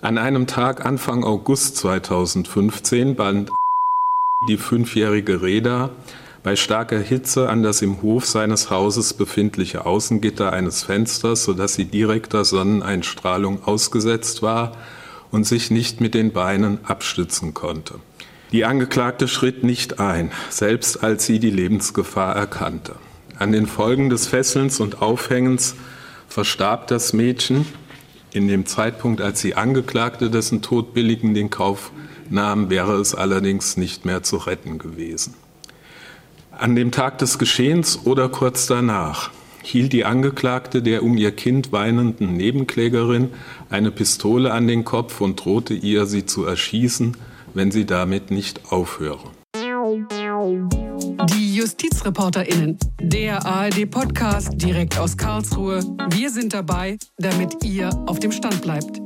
An einem Tag Anfang August 2015 band die fünfjährige Reda bei starker Hitze an das im Hof seines Hauses befindliche Außengitter eines Fensters, sodass sie direkter Sonneneinstrahlung ausgesetzt war und sich nicht mit den Beinen abstützen konnte. Die Angeklagte schritt nicht ein, selbst als sie die Lebensgefahr erkannte. An den Folgen des Fesselns und Aufhängens verstarb das Mädchen. In dem Zeitpunkt, als die Angeklagte dessen Tod billigen den Kauf nahm, wäre es allerdings nicht mehr zu retten gewesen. An dem Tag des Geschehens oder kurz danach hielt die Angeklagte der um ihr Kind weinenden Nebenklägerin eine Pistole an den Kopf und drohte ihr, sie zu erschießen, wenn sie damit nicht aufhöre. JustizreporterInnen, der ARD-Podcast direkt aus Karlsruhe. Wir sind dabei, damit ihr auf dem Stand bleibt.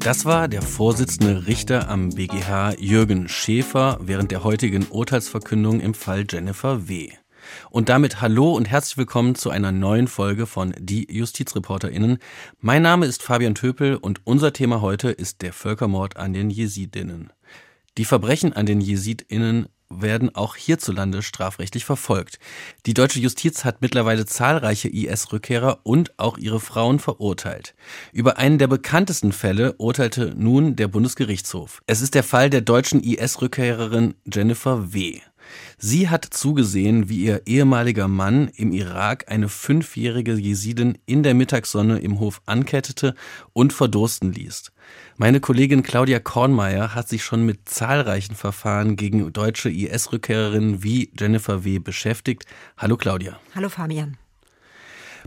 Das war der Vorsitzende Richter am BGH Jürgen Schäfer während der heutigen Urteilsverkündung im Fall Jennifer W. Und damit hallo und herzlich willkommen zu einer neuen Folge von Die JustizreporterInnen. Mein Name ist Fabian Töpel und unser Thema heute ist der Völkermord an den Jesidinnen. Die Verbrechen an den Jesidinnen werden auch hierzulande strafrechtlich verfolgt. Die deutsche Justiz hat mittlerweile zahlreiche IS-Rückkehrer und auch ihre Frauen verurteilt. Über einen der bekanntesten Fälle urteilte nun der Bundesgerichtshof. Es ist der Fall der deutschen IS-Rückkehrerin Jennifer W. Sie hat zugesehen, wie ihr ehemaliger Mann im Irak eine fünfjährige Jesidin in der Mittagssonne im Hof ankettete und verdursten ließ. Meine Kollegin Claudia Kornmeier hat sich schon mit zahlreichen Verfahren gegen deutsche IS-Rückkehrerinnen wie Jennifer W. beschäftigt. Hallo Claudia. Hallo Fabian.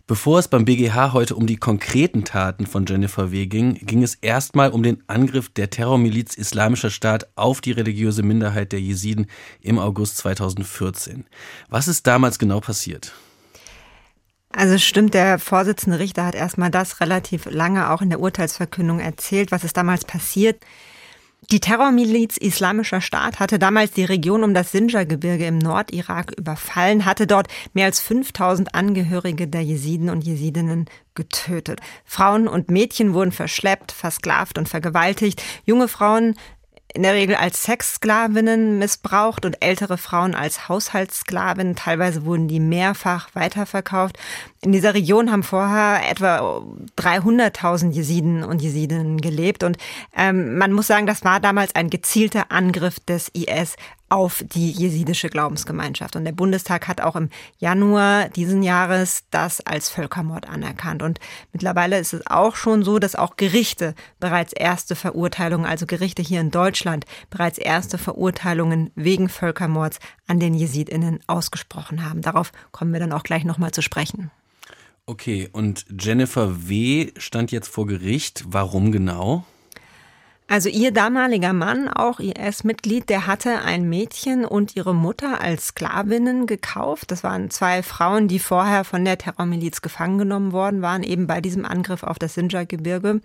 Bevor es beim BGH heute um die konkreten Taten von Jennifer W. ging, ging es erstmal um den Angriff der Terrormiliz Islamischer Staat auf die religiöse Minderheit der Jesiden im August 2014. Was ist damals genau passiert? Also stimmt, der Vorsitzende Richter hat erstmal das relativ lange auch in der Urteilsverkündung erzählt, was ist damals passiert. Die Terrormiliz Islamischer Staat hatte damals die Region um das Sinjar-Gebirge im Nordirak überfallen, hatte dort mehr als 5000 Angehörige der Jesiden und Jesidinnen getötet. Frauen und Mädchen wurden verschleppt, versklavt und vergewaltigt. Junge Frauen in der Regel als Sexsklavinnen missbraucht und ältere Frauen als Haushaltssklavinnen. Teilweise wurden die mehrfach weiterverkauft. In dieser Region haben vorher etwa 300.000 Jesiden und Jesidinnen gelebt. Und ähm, man muss sagen, das war damals ein gezielter Angriff des IS auf die jesidische Glaubensgemeinschaft. Und der Bundestag hat auch im Januar diesen Jahres das als Völkermord anerkannt. Und mittlerweile ist es auch schon so, dass auch Gerichte bereits erste Verurteilungen, also Gerichte hier in Deutschland, bereits erste Verurteilungen wegen Völkermords an den Jesidinnen ausgesprochen haben. Darauf kommen wir dann auch gleich nochmal zu sprechen. Okay, und Jennifer W. stand jetzt vor Gericht. Warum genau? Also ihr damaliger Mann, auch IS-Mitglied, der hatte ein Mädchen und ihre Mutter als Sklavinnen gekauft. Das waren zwei Frauen, die vorher von der Terrormiliz gefangen genommen worden waren, eben bei diesem Angriff auf das Sinjar-Gebirge.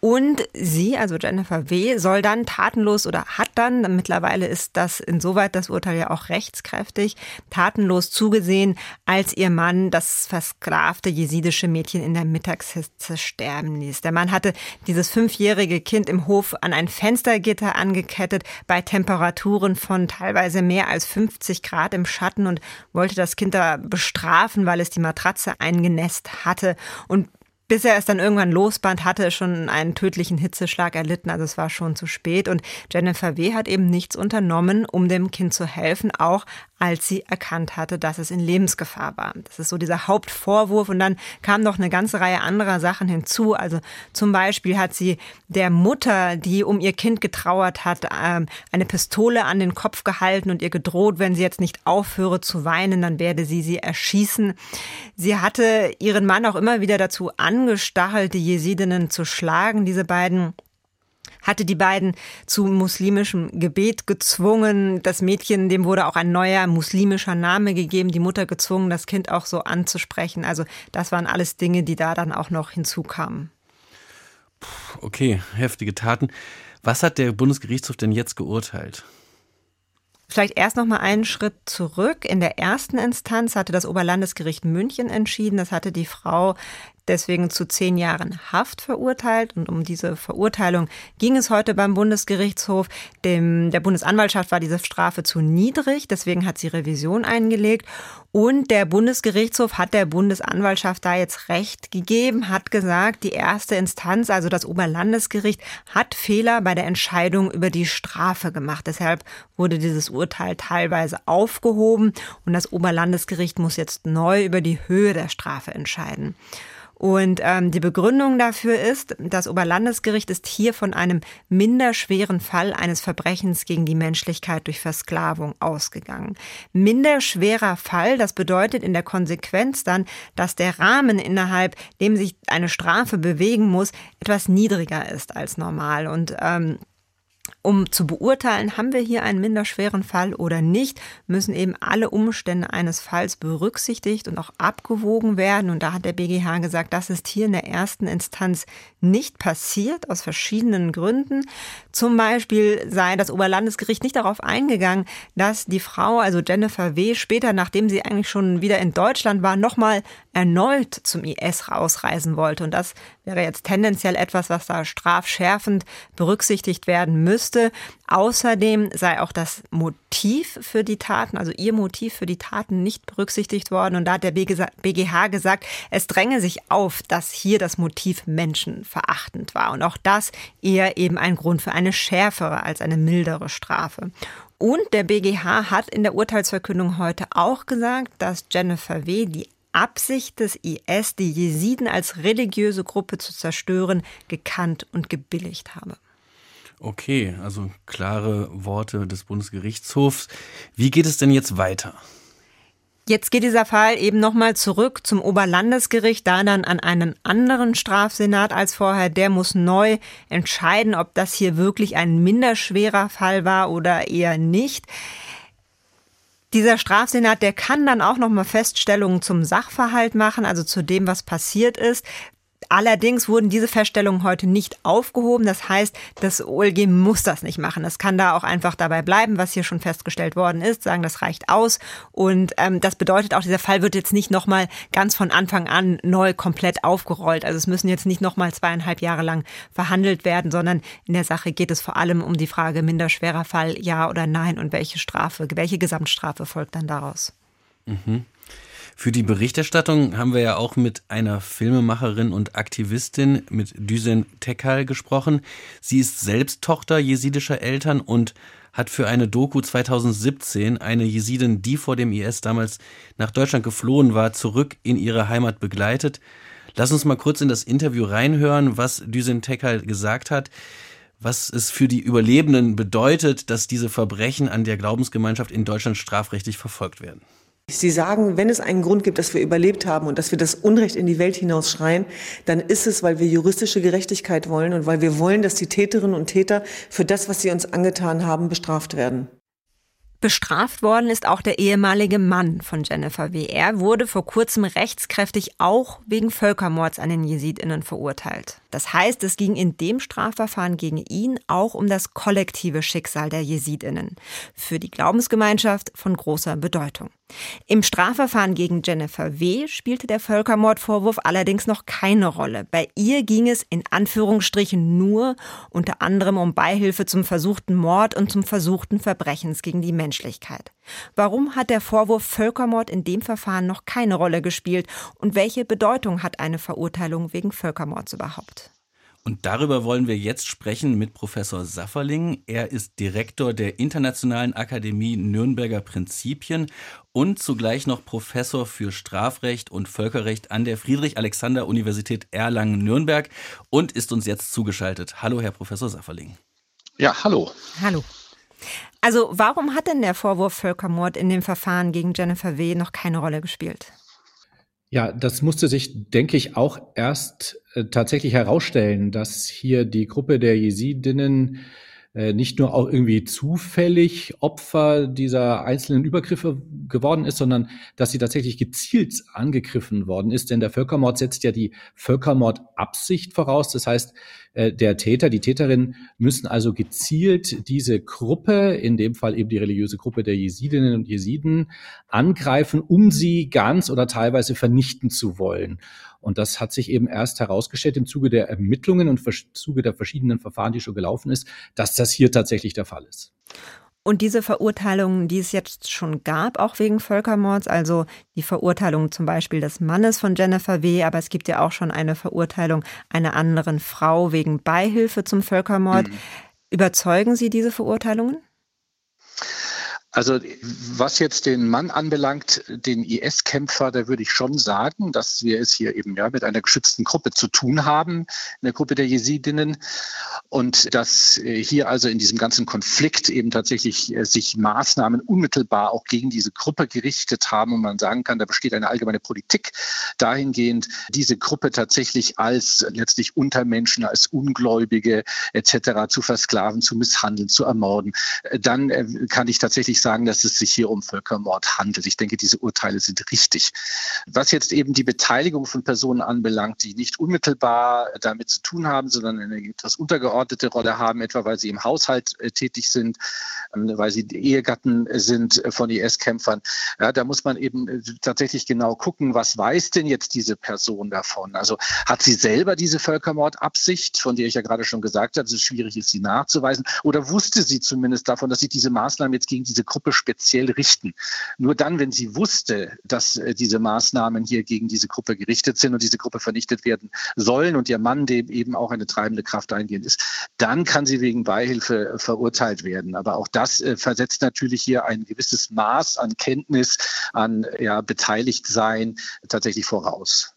Und sie, also Jennifer W., soll dann tatenlos oder hat dann, mittlerweile ist das insoweit das Urteil ja auch rechtskräftig, tatenlos zugesehen, als ihr Mann das versklavte jesidische Mädchen in der Mittagshitze sterben ließ. Der Mann hatte dieses fünfjährige Kind im Hof an ein Fenstergitter angekettet, bei Temperaturen von teilweise mehr als 50 Grad im Schatten und wollte das Kind da bestrafen, weil es die Matratze eingenässt hatte. Und bis er es dann irgendwann losband, hatte er schon einen tödlichen Hitzeschlag erlitten. Also es war schon zu spät. Und Jennifer W. hat eben nichts unternommen, um dem Kind zu helfen, auch als sie erkannt hatte, dass es in Lebensgefahr war. Das ist so dieser Hauptvorwurf. Und dann kam noch eine ganze Reihe anderer Sachen hinzu. Also zum Beispiel hat sie der Mutter, die um ihr Kind getrauert hat, ähm, eine Pistole an den Kopf gehalten und ihr gedroht, wenn sie jetzt nicht aufhöre zu weinen, dann werde sie sie erschießen. Sie hatte ihren Mann auch immer wieder dazu angestachelt, die Jesidinnen zu schlagen. Diese beiden hatte die beiden zu muslimischem Gebet gezwungen. Das Mädchen, dem wurde auch ein neuer muslimischer Name gegeben, die Mutter gezwungen, das Kind auch so anzusprechen. Also das waren alles Dinge, die da dann auch noch hinzukamen. Okay, heftige Taten. Was hat der Bundesgerichtshof denn jetzt geurteilt? Vielleicht erst noch mal einen Schritt zurück. In der ersten Instanz hatte das Oberlandesgericht München entschieden. Das hatte die Frau deswegen zu zehn Jahren Haft verurteilt. Und um diese Verurteilung ging es heute beim Bundesgerichtshof. Dem, der Bundesanwaltschaft war diese Strafe zu niedrig, deswegen hat sie Revision eingelegt. Und der Bundesgerichtshof hat der Bundesanwaltschaft da jetzt Recht gegeben, hat gesagt, die erste Instanz, also das Oberlandesgericht, hat Fehler bei der Entscheidung über die Strafe gemacht. Deshalb wurde dieses Urteil teilweise aufgehoben und das Oberlandesgericht muss jetzt neu über die Höhe der Strafe entscheiden. Und ähm, die Begründung dafür ist, das Oberlandesgericht ist hier von einem minderschweren Fall eines Verbrechens gegen die Menschlichkeit durch Versklavung ausgegangen. Minderschwerer Fall, das bedeutet in der Konsequenz dann, dass der Rahmen, innerhalb dem sich eine Strafe bewegen muss, etwas niedriger ist als normal. Und ähm, um zu beurteilen, haben wir hier einen minderschweren Fall oder nicht, müssen eben alle Umstände eines Falls berücksichtigt und auch abgewogen werden. Und da hat der BGH gesagt, das ist hier in der ersten Instanz nicht passiert, aus verschiedenen Gründen. Zum Beispiel sei das Oberlandesgericht nicht darauf eingegangen, dass die Frau, also Jennifer W., später, nachdem sie eigentlich schon wieder in Deutschland war, nochmal erneut zum IS rausreisen wollte. Und das wäre jetzt tendenziell etwas, was da strafschärfend berücksichtigt werden müsste. Außerdem sei auch das Motiv für die Taten, also ihr Motiv für die Taten nicht berücksichtigt worden. Und da hat der BGH gesagt, es dränge sich auf, dass hier das Motiv menschenverachtend war. Und auch das eher eben ein Grund für eine schärfere als eine mildere Strafe. Und der BGH hat in der Urteilsverkündung heute auch gesagt, dass Jennifer W. die Absicht des IS, die Jesiden als religiöse Gruppe zu zerstören, gekannt und gebilligt habe. Okay, also klare Worte des Bundesgerichtshofs. Wie geht es denn jetzt weiter? Jetzt geht dieser Fall eben nochmal zurück zum Oberlandesgericht, da dann an einen anderen Strafsenat als vorher. Der muss neu entscheiden, ob das hier wirklich ein minderschwerer Fall war oder eher nicht. Dieser Strafsenat, der kann dann auch noch mal Feststellungen zum Sachverhalt machen, also zu dem, was passiert ist. Allerdings wurden diese Feststellungen heute nicht aufgehoben. Das heißt, das OLG muss das nicht machen. Es kann da auch einfach dabei bleiben, was hier schon festgestellt worden ist, sagen, das reicht aus. Und ähm, das bedeutet auch, dieser Fall wird jetzt nicht nochmal ganz von Anfang an neu komplett aufgerollt. Also es müssen jetzt nicht nochmal zweieinhalb Jahre lang verhandelt werden, sondern in der Sache geht es vor allem um die Frage minderschwerer Fall, ja oder nein und welche Strafe, welche Gesamtstrafe folgt dann daraus. Mhm. Für die Berichterstattung haben wir ja auch mit einer Filmemacherin und Aktivistin, mit Düsen Tekal, gesprochen. Sie ist selbst Tochter jesidischer Eltern und hat für eine Doku 2017 eine Jesidin, die vor dem IS damals nach Deutschland geflohen war, zurück in ihre Heimat begleitet. Lass uns mal kurz in das Interview reinhören, was Düsen Tekal gesagt hat was es für die Überlebenden bedeutet, dass diese Verbrechen an der Glaubensgemeinschaft in Deutschland strafrechtlich verfolgt werden. Sie sagen, wenn es einen Grund gibt, dass wir überlebt haben und dass wir das Unrecht in die Welt hinausschreien, dann ist es, weil wir juristische Gerechtigkeit wollen und weil wir wollen, dass die Täterinnen und Täter für das, was sie uns angetan haben, bestraft werden. Bestraft worden ist auch der ehemalige Mann von Jennifer W. Er wurde vor kurzem rechtskräftig auch wegen Völkermords an den Jesidinnen verurteilt. Das heißt, es ging in dem Strafverfahren gegen ihn auch um das kollektive Schicksal der Jesidinnen. Für die Glaubensgemeinschaft von großer Bedeutung. Im Strafverfahren gegen Jennifer W. spielte der Völkermordvorwurf allerdings noch keine Rolle. Bei ihr ging es in Anführungsstrichen nur unter anderem um Beihilfe zum versuchten Mord und zum versuchten Verbrechens gegen die Menschlichkeit. Warum hat der Vorwurf Völkermord in dem Verfahren noch keine Rolle gespielt und welche Bedeutung hat eine Verurteilung wegen Völkermords überhaupt? Und darüber wollen wir jetzt sprechen mit Professor Safferling. Er ist Direktor der Internationalen Akademie Nürnberger Prinzipien und zugleich noch Professor für Strafrecht und Völkerrecht an der Friedrich-Alexander-Universität Erlangen-Nürnberg und ist uns jetzt zugeschaltet. Hallo, Herr Professor Safferling. Ja, hallo. Hallo. Also warum hat denn der Vorwurf Völkermord in dem Verfahren gegen Jennifer W. noch keine Rolle gespielt? Ja, das musste sich, denke ich, auch erst äh, tatsächlich herausstellen, dass hier die Gruppe der Jesidinnen nicht nur auch irgendwie zufällig Opfer dieser einzelnen Übergriffe geworden ist, sondern dass sie tatsächlich gezielt angegriffen worden ist. Denn der Völkermord setzt ja die Völkermordabsicht voraus. Das heißt, äh, der Täter, die Täterin müssen also gezielt diese Gruppe, in dem Fall eben die religiöse Gruppe der Jesidinnen und Jesiden, angreifen, um sie ganz oder teilweise vernichten zu wollen. Und das hat sich eben erst herausgestellt im Zuge der Ermittlungen und im Zuge der verschiedenen Verfahren, die schon gelaufen ist, dass das hier tatsächlich der Fall ist. Und diese Verurteilungen, die es jetzt schon gab, auch wegen Völkermords, also die Verurteilung zum Beispiel des Mannes von Jennifer W., aber es gibt ja auch schon eine Verurteilung einer anderen Frau wegen Beihilfe zum Völkermord. Mhm. Überzeugen Sie diese Verurteilungen? Also was jetzt den Mann anbelangt, den IS-Kämpfer, da würde ich schon sagen, dass wir es hier eben ja mit einer geschützten Gruppe zu tun haben, eine Gruppe der Jesidinnen. Und dass äh, hier also in diesem ganzen Konflikt eben tatsächlich äh, sich Maßnahmen unmittelbar auch gegen diese Gruppe gerichtet haben und man sagen kann, da besteht eine allgemeine Politik dahingehend, diese Gruppe tatsächlich als letztlich Untermenschen, als Ungläubige etc. zu versklaven, zu misshandeln, zu ermorden. Äh, dann kann ich tatsächlich nicht sagen, dass es sich hier um Völkermord handelt. Ich denke, diese Urteile sind richtig. Was jetzt eben die Beteiligung von Personen anbelangt, die nicht unmittelbar damit zu tun haben, sondern eine etwas untergeordnete Rolle haben, etwa weil sie im Haushalt äh, tätig sind, ähm, weil sie Ehegatten sind von IS-Kämpfern, ja, da muss man eben äh, tatsächlich genau gucken, was weiß denn jetzt diese Person davon? Also hat sie selber diese Völkermordabsicht, von der ich ja gerade schon gesagt habe, es schwierig ist, sie nachzuweisen, oder wusste sie zumindest davon, dass sie diese Maßnahmen jetzt gegen diese Gruppe speziell richten. Nur dann, wenn sie wusste, dass äh, diese Maßnahmen hier gegen diese Gruppe gerichtet sind und diese Gruppe vernichtet werden sollen und ihr Mann dem eben auch eine treibende Kraft eingehend ist, dann kann sie wegen Beihilfe äh, verurteilt werden. Aber auch das äh, versetzt natürlich hier ein gewisses Maß an Kenntnis, an ja, Beteiligtsein tatsächlich voraus.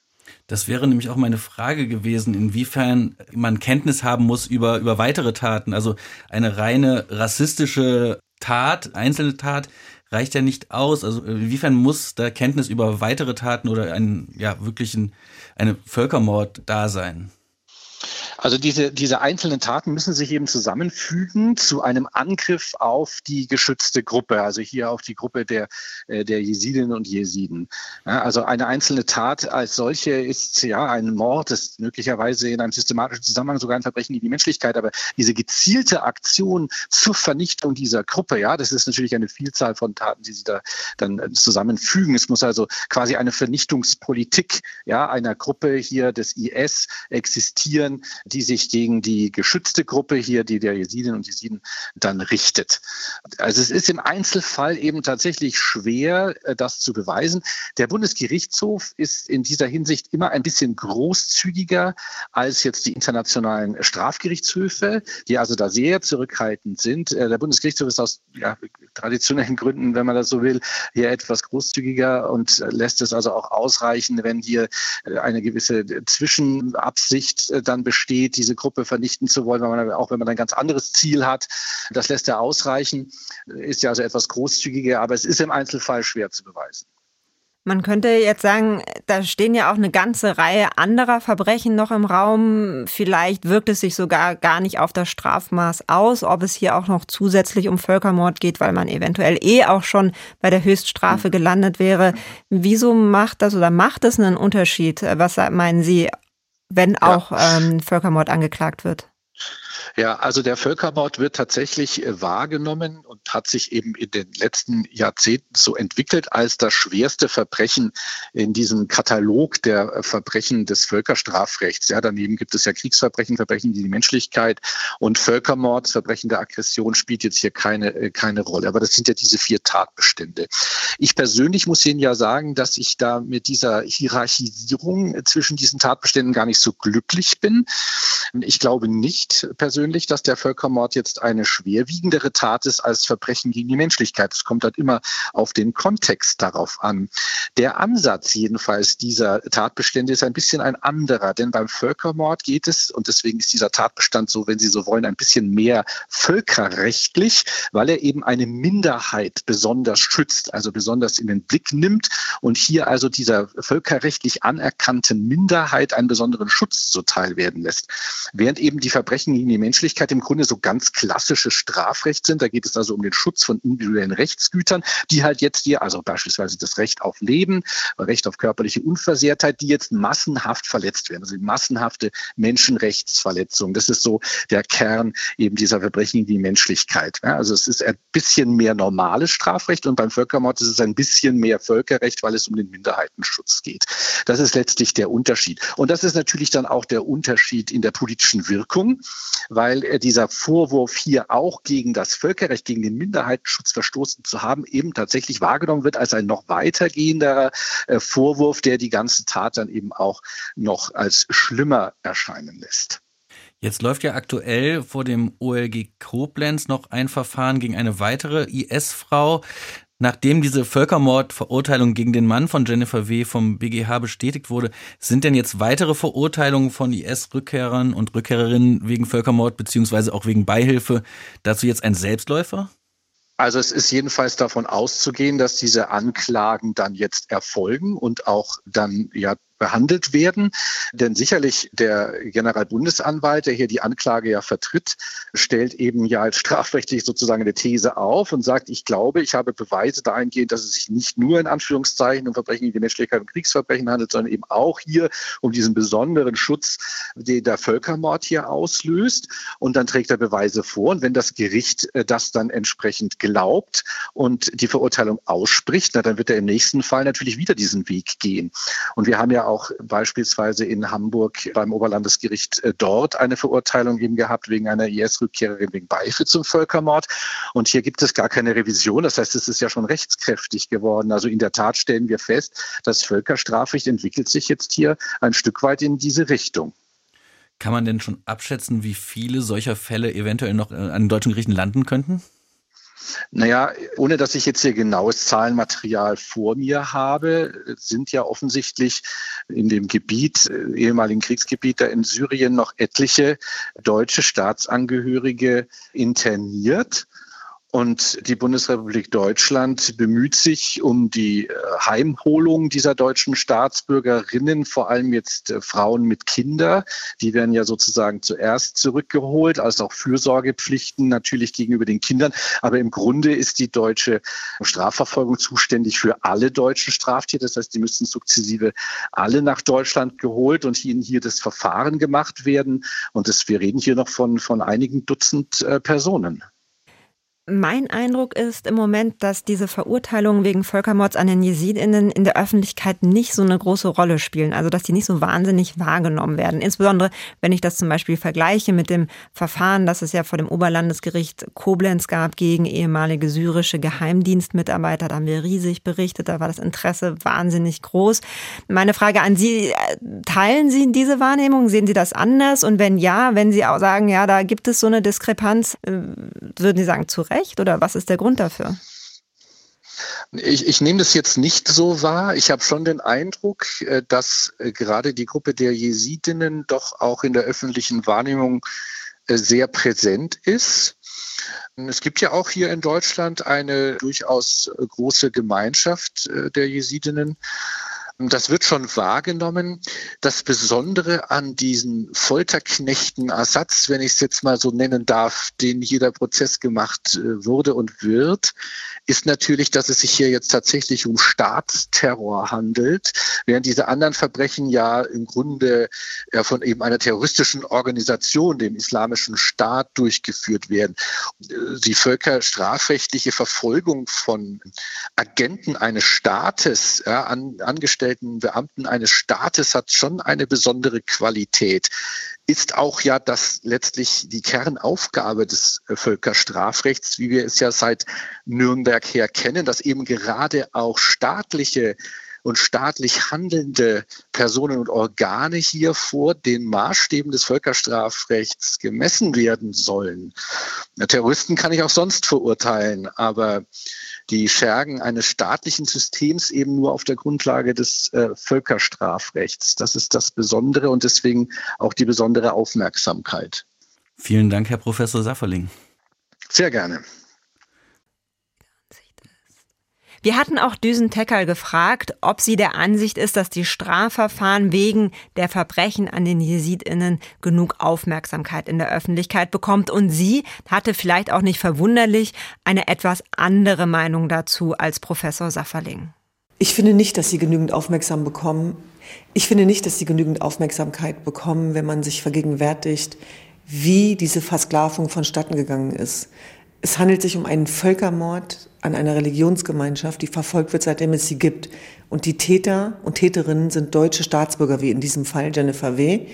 Das wäre nämlich auch meine Frage gewesen, inwiefern man Kenntnis haben muss über, über weitere Taten. Also eine reine rassistische Tat, einzelne Tat, reicht ja nicht aus. Also inwiefern muss da Kenntnis über weitere Taten oder ein, ja, wirklich ein, eine Völkermord da sein? Also diese, diese einzelnen Taten müssen sich eben zusammenfügen zu einem Angriff auf die geschützte Gruppe, also hier auf die Gruppe der, äh, der Jesidinnen und Jesiden. Ja, also eine einzelne Tat als solche ist ja ein Mord, ist möglicherweise in einem systematischen Zusammenhang sogar ein Verbrechen gegen die Menschlichkeit, aber diese gezielte Aktion zur Vernichtung dieser Gruppe, ja, das ist natürlich eine Vielzahl von Taten, die sie da dann zusammenfügen. Es muss also quasi eine Vernichtungspolitik ja, einer Gruppe hier des IS existieren, die sich gegen die geschützte Gruppe hier, die der Jesiden und Jesiden dann richtet. Also es ist im Einzelfall eben tatsächlich schwer, äh, das zu beweisen. Der Bundesgerichtshof ist in dieser Hinsicht immer ein bisschen großzügiger als jetzt die internationalen Strafgerichtshöfe, die also da sehr zurückhaltend sind. Äh, der Bundesgerichtshof ist aus ja, traditionellen Gründen, wenn man das so will, hier etwas großzügiger und lässt es also auch ausreichen, wenn hier äh, eine gewisse Zwischenabsicht dann besteht geht, diese Gruppe vernichten zu wollen, weil man, auch wenn man ein ganz anderes Ziel hat. Das lässt er ausreichen, ist ja also etwas großzügiger, aber es ist im Einzelfall schwer zu beweisen. Man könnte jetzt sagen, da stehen ja auch eine ganze Reihe anderer Verbrechen noch im Raum. Vielleicht wirkt es sich sogar gar nicht auf das Strafmaß aus, ob es hier auch noch zusätzlich um Völkermord geht, weil man eventuell eh auch schon bei der Höchststrafe hm. gelandet wäre. Wieso macht das oder macht es einen Unterschied? Was meinen Sie, wenn auch ja. ähm, Völkermord angeklagt wird. Ja, also der Völkermord wird tatsächlich äh, wahrgenommen und hat sich eben in den letzten Jahrzehnten so entwickelt als das schwerste Verbrechen in diesem Katalog der äh, Verbrechen des Völkerstrafrechts. Ja, daneben gibt es ja Kriegsverbrechen, Verbrechen gegen die Menschlichkeit und Völkermord, Verbrechen der Aggression spielt jetzt hier keine, äh, keine Rolle. Aber das sind ja diese vier Tatbestände. Ich persönlich muss Ihnen ja sagen, dass ich da mit dieser Hierarchisierung zwischen diesen Tatbeständen gar nicht so glücklich bin. Ich glaube nicht persönlich, dass der Völkermord jetzt eine schwerwiegendere Tat ist als Verbrechen gegen die Menschlichkeit. Es kommt halt immer auf den Kontext darauf an. Der Ansatz jedenfalls dieser Tatbestände ist ein bisschen ein anderer, denn beim Völkermord geht es, und deswegen ist dieser Tatbestand so, wenn Sie so wollen, ein bisschen mehr völkerrechtlich, weil er eben eine Minderheit besonders schützt, also besonders in den Blick nimmt und hier also dieser völkerrechtlich anerkannten Minderheit einen besonderen Schutz zuteil werden lässt. Während eben die Verbrechen gegen die Menschlichkeit im Grunde so ganz klassische Strafrecht sind. Da geht es also um den Schutz von individuellen Rechtsgütern, die halt jetzt hier, also beispielsweise das Recht auf Leben, Recht auf körperliche Unversehrtheit, die jetzt massenhaft verletzt werden. Also massenhafte Menschenrechtsverletzungen. Das ist so der Kern eben dieser Verbrechen gegen die Menschlichkeit. Also es ist ein bisschen mehr normales Strafrecht und beim Völkermord ist es ein bisschen mehr Völkerrecht, weil es um den Minderheitenschutz geht. Das ist letztlich der Unterschied. Und das ist natürlich dann auch der Unterschied in der politischen Wirkung, weil äh, dieser Vorwurf hier auch gegen das Völkerrecht, gegen den Minderheitenschutz verstoßen zu haben, eben tatsächlich wahrgenommen wird als ein noch weitergehender äh, Vorwurf, der die ganze Tat dann eben auch noch als schlimmer erscheinen lässt. Jetzt läuft ja aktuell vor dem OLG Koblenz noch ein Verfahren gegen eine weitere IS-Frau. Nachdem diese Völkermordverurteilung gegen den Mann von Jennifer W. vom BGH bestätigt wurde, sind denn jetzt weitere Verurteilungen von IS-Rückkehrern und Rückkehrerinnen wegen Völkermord beziehungsweise auch wegen Beihilfe dazu jetzt ein Selbstläufer? Also es ist jedenfalls davon auszugehen, dass diese Anklagen dann jetzt erfolgen und auch dann ja behandelt werden. Denn sicherlich der Generalbundesanwalt, der hier die Anklage ja vertritt, stellt eben ja als strafrechtlich sozusagen eine These auf und sagt, ich glaube, ich habe Beweise dahingehend, dass es sich nicht nur in Anführungszeichen um Verbrechen gegen die Menschlichkeit und Kriegsverbrechen handelt, sondern eben auch hier um diesen besonderen Schutz, den der Völkermord hier auslöst. Und dann trägt er Beweise vor. Und wenn das Gericht äh, das dann entsprechend glaubt und die Verurteilung ausspricht, na, dann wird er im nächsten Fall natürlich wieder diesen Weg gehen. Und wir haben ja auch beispielsweise in Hamburg beim Oberlandesgericht äh, dort eine Verurteilung eben gehabt wegen einer IS-Rückkehrerin wegen Beihilfe zum Völkermord. Und hier gibt es gar keine Revision. Das heißt, es ist ja schon rechtskräftig geworden. Also in der Tat stellen wir fest, das Völkerstrafrecht entwickelt sich jetzt hier ein Stück weit in diese Richtung. Kann man denn schon abschätzen, wie viele solcher Fälle eventuell noch äh, an deutschen Gerichten landen könnten? Naja, ohne dass ich jetzt hier genaues Zahlenmaterial vor mir habe, sind ja offensichtlich in dem Gebiet, ehemaligen Kriegsgebiet da in Syrien noch etliche deutsche Staatsangehörige interniert. Und die Bundesrepublik Deutschland bemüht sich um die äh, Heimholung dieser deutschen Staatsbürgerinnen, vor allem jetzt äh, Frauen mit Kindern. Die werden ja sozusagen zuerst zurückgeholt, als auch Fürsorgepflichten natürlich gegenüber den Kindern. Aber im Grunde ist die deutsche Strafverfolgung zuständig für alle deutschen Straftäter. Das heißt, die müssen sukzessive alle nach Deutschland geholt und ihnen hier das Verfahren gemacht werden. Und das, wir reden hier noch von, von einigen Dutzend äh, Personen. Mein Eindruck ist im Moment, dass diese Verurteilungen wegen Völkermords an den Jesidinnen in der Öffentlichkeit nicht so eine große Rolle spielen. Also, dass die nicht so wahnsinnig wahrgenommen werden. Insbesondere, wenn ich das zum Beispiel vergleiche mit dem Verfahren, das es ja vor dem Oberlandesgericht Koblenz gab gegen ehemalige syrische Geheimdienstmitarbeiter. Da haben wir riesig berichtet. Da war das Interesse wahnsinnig groß. Meine Frage an Sie, teilen Sie diese Wahrnehmung? Sehen Sie das anders? Und wenn ja, wenn Sie auch sagen, ja, da gibt es so eine Diskrepanz, äh, würden Sie sagen, zu Recht oder was ist der Grund dafür? Ich, ich nehme das jetzt nicht so wahr. Ich habe schon den Eindruck, äh, dass äh, gerade die Gruppe der Jesidinnen doch auch in der öffentlichen Wahrnehmung äh, sehr präsent ist. Es gibt ja auch hier in Deutschland eine durchaus große Gemeinschaft der Jesidinnen. Das wird schon wahrgenommen. Das Besondere an diesen Folterknechten Ersatz, wenn ich es jetzt mal so nennen darf, den jeder Prozess gemacht äh, wurde und wird, ist natürlich, dass es sich hier jetzt tatsächlich um Staatsterror handelt, während diese anderen Verbrechen ja im Grunde von eben einer terroristischen Organisation, dem Islamischen Staat, durchgeführt werden. Die völkerstrafrechtliche Verfolgung von Agenten eines Staates, ja, an, angestellten Beamten eines Staates hat schon eine besondere Qualität ist auch ja das letztlich die Kernaufgabe des äh, Völkerstrafrechts, wie wir es ja seit Nürnberg her kennen, dass eben gerade auch staatliche und staatlich handelnde Personen und Organe hier vor den Maßstäben des Völkerstrafrechts gemessen werden sollen. Terroristen kann ich auch sonst verurteilen, aber die Schergen eines staatlichen Systems eben nur auf der Grundlage des äh, Völkerstrafrechts. Das ist das Besondere und deswegen auch die besondere Aufmerksamkeit. Vielen Dank, Herr Professor Safferling. Sehr gerne. Wir hatten auch Düsen Tekal gefragt, ob sie der Ansicht ist, dass die Strafverfahren wegen der Verbrechen an den JesidInnen genug Aufmerksamkeit in der Öffentlichkeit bekommt. Und sie hatte vielleicht auch nicht verwunderlich eine etwas andere Meinung dazu als Professor Safferling. Ich finde nicht, dass sie genügend Aufmerksamkeit bekommen. Ich finde nicht, dass sie genügend Aufmerksamkeit bekommen, wenn man sich vergegenwärtigt, wie diese Versklavung vonstatten gegangen ist. Es handelt sich um einen Völkermord an einer Religionsgemeinschaft, die verfolgt wird, seitdem es sie gibt. Und die Täter und Täterinnen sind deutsche Staatsbürger, wie in diesem Fall Jennifer W.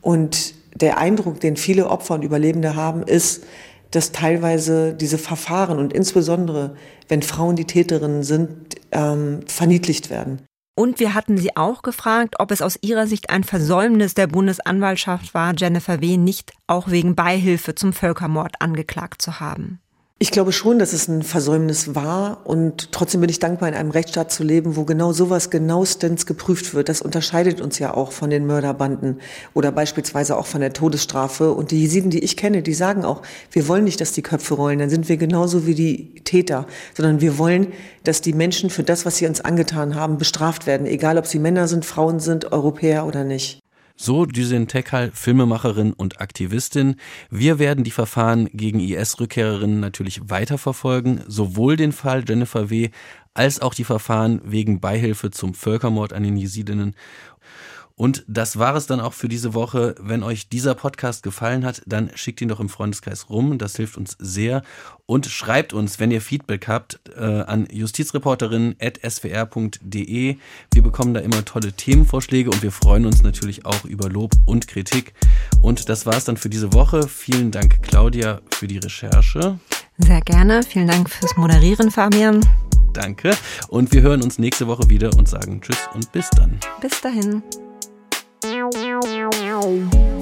Und der Eindruck, den viele Opfer und Überlebende haben, ist, dass teilweise diese Verfahren und insbesondere, wenn Frauen die Täterinnen sind, ähm, verniedlicht werden. Und wir hatten sie auch gefragt, ob es aus ihrer Sicht ein Versäumnis der Bundesanwaltschaft war, Jennifer W. nicht auch wegen Beihilfe zum Völkermord angeklagt zu haben. Ich glaube schon, dass es ein Versäumnis war und trotzdem bin ich dankbar, in einem Rechtsstaat zu leben, wo genau sowas genauestens geprüft wird. Das unterscheidet uns ja auch von den Mörderbanden oder beispielsweise auch von der Todesstrafe. Und die Jesiden, die ich kenne, die sagen auch, wir wollen nicht, dass die Köpfe rollen, dann sind wir genauso wie die Täter, sondern wir wollen, dass die Menschen für das, was sie uns angetan haben, bestraft werden, egal ob sie Männer sind, Frauen sind, Europäer oder nicht. So Düsen Tekal, Filmemacherin und Aktivistin. Wir werden die Verfahren gegen IS-Rückkehrerinnen natürlich weiterverfolgen, sowohl den Fall Jennifer W. als auch die Verfahren wegen Beihilfe zum Völkermord an den Jesidinnen. Und das war es dann auch für diese Woche. Wenn euch dieser Podcast gefallen hat, dann schickt ihn doch im Freundeskreis rum. Das hilft uns sehr. Und schreibt uns, wenn ihr Feedback habt, äh, an justizreporterin.swr.de. Wir bekommen da immer tolle Themenvorschläge und wir freuen uns natürlich auch über Lob und Kritik. Und das war es dann für diese Woche. Vielen Dank, Claudia, für die Recherche. Sehr gerne. Vielen Dank fürs Moderieren, Fabian. Danke. Und wir hören uns nächste Woche wieder und sagen Tschüss und bis dann. Bis dahin. you